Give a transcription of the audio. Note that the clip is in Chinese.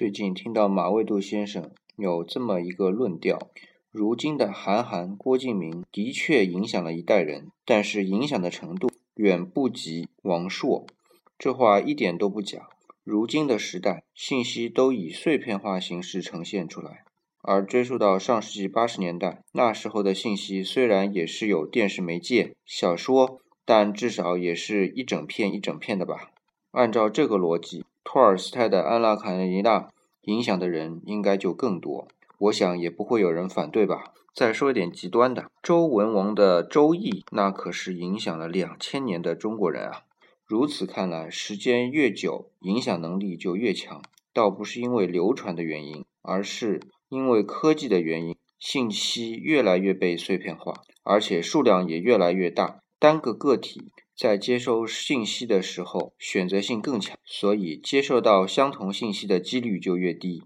最近听到马未都先生有这么一个论调：如今的韩寒、郭敬明的确影响了一代人，但是影响的程度远不及王朔。这话一点都不假。如今的时代，信息都以碎片化形式呈现出来，而追溯到上世纪八十年代，那时候的信息虽然也是有电视媒介、小说，但至少也是一整片一整片的吧。按照这个逻辑，托尔斯泰的《安娜·卡列尼娜》影响的人应该就更多。我想也不会有人反对吧。再说一点极端的，周文王的《周易》，那可是影响了两千年的中国人啊。如此看来，时间越久，影响能力就越强。倒不是因为流传的原因，而是因为科技的原因，信息越来越被碎片化，而且数量也越来越大。单个个体在接收信息的时候，选择性更强，所以接受到相同信息的几率就越低。